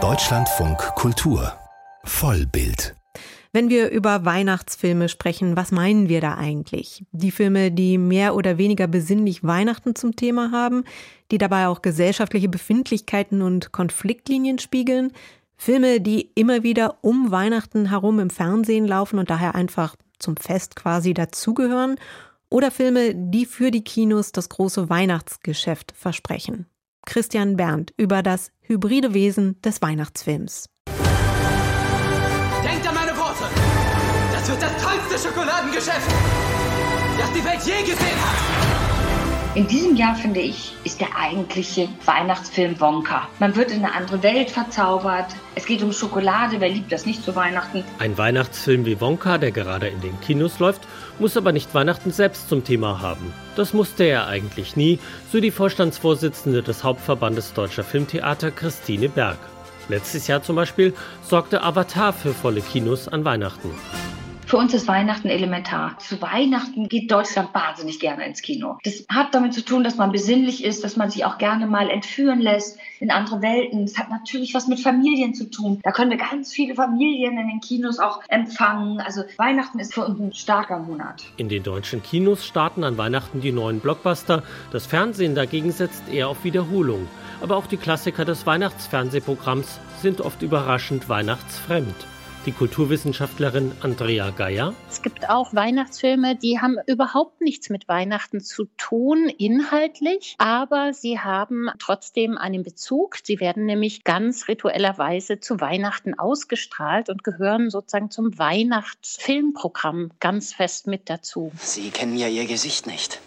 Deutschlandfunk Kultur Vollbild wenn wir über Weihnachtsfilme sprechen, was meinen wir da eigentlich? Die Filme, die mehr oder weniger besinnlich Weihnachten zum Thema haben, die dabei auch gesellschaftliche Befindlichkeiten und Konfliktlinien spiegeln, Filme, die immer wieder um Weihnachten herum im Fernsehen laufen und daher einfach zum Fest quasi dazugehören, oder Filme, die für die Kinos das große Weihnachtsgeschäft versprechen. Christian Berndt über das hybride Wesen des Weihnachtsfilms. Denkt an meine Worte! Das wird das tollste Schokoladengeschäft, das die Welt je gesehen hat! In diesem Jahr, finde ich, ist der eigentliche Weihnachtsfilm Wonka. Man wird in eine andere Welt verzaubert. Es geht um Schokolade. Wer liebt das nicht zu Weihnachten? Ein Weihnachtsfilm wie Wonka, der gerade in den Kinos läuft, muss aber nicht Weihnachten selbst zum Thema haben. Das musste er eigentlich nie, so die Vorstandsvorsitzende des Hauptverbandes Deutscher Filmtheater Christine Berg. Letztes Jahr zum Beispiel sorgte Avatar für volle Kinos an Weihnachten. Für uns ist Weihnachten elementar. Zu Weihnachten geht Deutschland wahnsinnig gerne ins Kino. Das hat damit zu tun, dass man besinnlich ist, dass man sich auch gerne mal entführen lässt in andere Welten. Es hat natürlich was mit Familien zu tun. Da können wir ganz viele Familien in den Kinos auch empfangen. Also Weihnachten ist für uns ein starker Monat. In den deutschen Kinos starten an Weihnachten die neuen Blockbuster. Das Fernsehen dagegen setzt eher auf Wiederholung. Aber auch die Klassiker des Weihnachtsfernsehprogramms sind oft überraschend weihnachtsfremd die Kulturwissenschaftlerin Andrea Geier. Es gibt auch Weihnachtsfilme, die haben überhaupt nichts mit Weihnachten zu tun, inhaltlich, aber sie haben trotzdem einen Bezug. Sie werden nämlich ganz rituellerweise zu Weihnachten ausgestrahlt und gehören sozusagen zum Weihnachtsfilmprogramm ganz fest mit dazu. Sie kennen ja Ihr Gesicht nicht.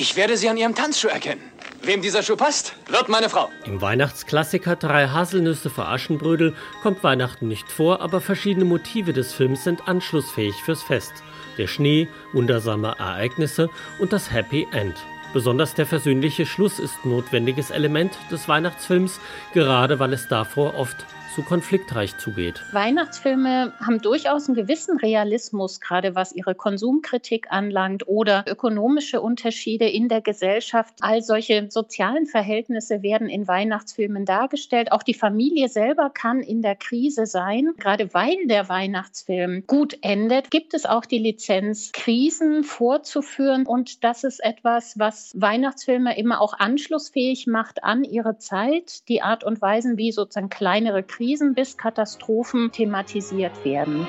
Ich werde Sie an Ihrem Tanzschuh erkennen. Wem dieser Schuh passt, wird meine Frau. Im Weihnachtsklassiker Drei Haselnüsse für Aschenbrödel kommt Weihnachten nicht vor, aber verschiedene Motive des Films sind anschlussfähig fürs Fest. Der Schnee, wundersame Ereignisse und das Happy End. Besonders der versöhnliche Schluss ist notwendiges Element des Weihnachtsfilms, gerade weil es davor oft zu konfliktreich zugeht. Weihnachtsfilme haben durchaus einen gewissen Realismus, gerade was ihre Konsumkritik anlangt oder ökonomische Unterschiede in der Gesellschaft. All solche sozialen Verhältnisse werden in Weihnachtsfilmen dargestellt. Auch die Familie selber kann in der Krise sein. Gerade weil der Weihnachtsfilm gut endet, gibt es auch die Lizenz, Krisen vorzuführen. Und das ist etwas, was Weihnachtsfilme immer auch anschlussfähig macht an ihre Zeit. Die Art und Weisen, wie sozusagen kleinere Krisen Krisen bis Katastrophen thematisiert werden.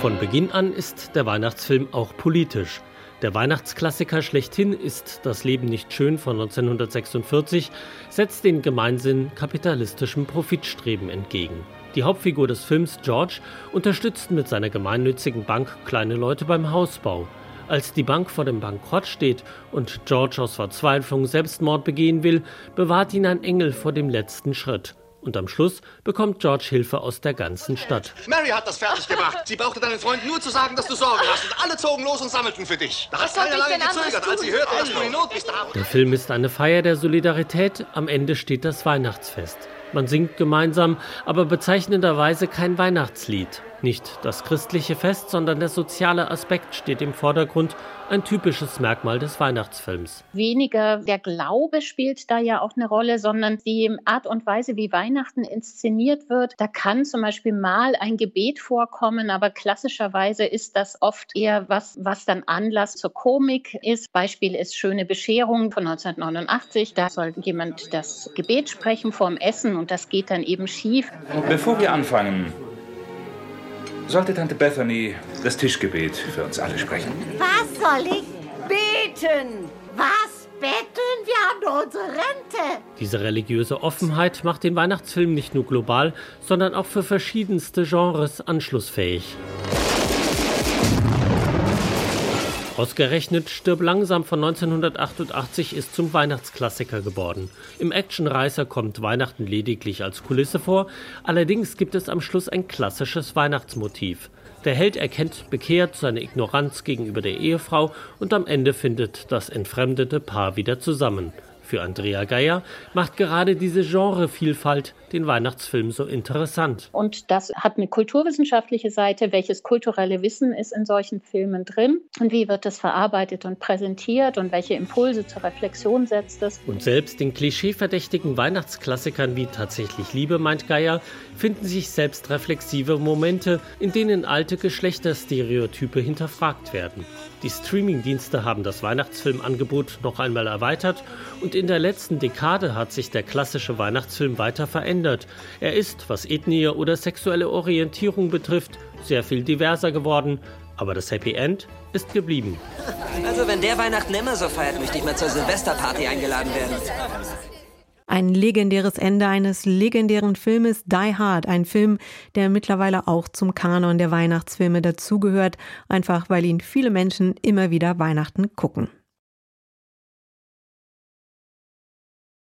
Von Beginn an ist der Weihnachtsfilm auch politisch. Der Weihnachtsklassiker schlechthin ist Das Leben nicht schön von 1946, setzt den Gemeinsinn kapitalistischem Profitstreben entgegen. Die Hauptfigur des Films, George, unterstützt mit seiner gemeinnützigen Bank kleine Leute beim Hausbau. Als die Bank vor dem Bankrott steht und George aus Verzweiflung Selbstmord begehen will, bewahrt ihn ein Engel vor dem letzten Schritt. Und am Schluss bekommt George Hilfe aus der ganzen Stadt. Mary hat das fertig gemacht. Sie brauchte deinen Freunden nur zu sagen, dass du Sorgen hast. Und alle zogen los und sammelten für dich. Da hat keiner lange gezögert, als sie hörte, dass du in Not bist. Der Film ist eine Feier der Solidarität. Am Ende steht das Weihnachtsfest. Man singt gemeinsam, aber bezeichnenderweise kein Weihnachtslied. Nicht das christliche Fest, sondern der soziale Aspekt steht im Vordergrund, ein typisches Merkmal des Weihnachtsfilms. Weniger der Glaube spielt da ja auch eine Rolle, sondern die Art und Weise, wie Weihnachten inszeniert wird. Da kann zum Beispiel mal ein Gebet vorkommen, aber klassischerweise ist das oft eher was, was dann Anlass zur Komik ist. Beispiel ist Schöne Bescherung von 1989. Da soll jemand das Gebet sprechen vorm Essen und das geht dann eben schief. Bevor wir anfangen, sollte Tante Bethany das Tischgebet für uns alle sprechen. Was soll ich beten? Was betteln? Wir haben doch unsere Rente. Diese religiöse Offenheit macht den Weihnachtsfilm nicht nur global, sondern auch für verschiedenste Genres anschlussfähig. Ausgerechnet Stirb langsam von 1988 ist zum Weihnachtsklassiker geworden. Im Actionreißer kommt Weihnachten lediglich als Kulisse vor, allerdings gibt es am Schluss ein klassisches Weihnachtsmotiv. Der Held erkennt bekehrt seine Ignoranz gegenüber der Ehefrau und am Ende findet das entfremdete Paar wieder zusammen. Für Andrea Geier macht gerade diese Genrevielfalt den Weihnachtsfilm so interessant. Und das hat eine kulturwissenschaftliche Seite. Welches kulturelle Wissen ist in solchen Filmen drin? Und wie wird das verarbeitet und präsentiert? Und welche Impulse zur Reflexion setzt es? Und selbst in klischeeverdächtigen Weihnachtsklassikern wie Tatsächlich Liebe, meint Geier, finden sich selbst reflexive Momente, in denen alte Geschlechterstereotype hinterfragt werden. Die Streamingdienste haben das Weihnachtsfilmangebot noch einmal erweitert und in der letzten Dekade hat sich der klassische Weihnachtsfilm weiter verändert. Er ist, was Ethnie oder sexuelle Orientierung betrifft, sehr viel diverser geworden, aber das Happy End ist geblieben. Also wenn der Weihnachten immer so feiert, möchte ich mal zur Silvesterparty eingeladen werden. Ein legendäres Ende eines legendären Filmes Die Hard, ein Film, der mittlerweile auch zum Kanon der Weihnachtsfilme dazugehört, einfach weil ihn viele Menschen immer wieder Weihnachten gucken.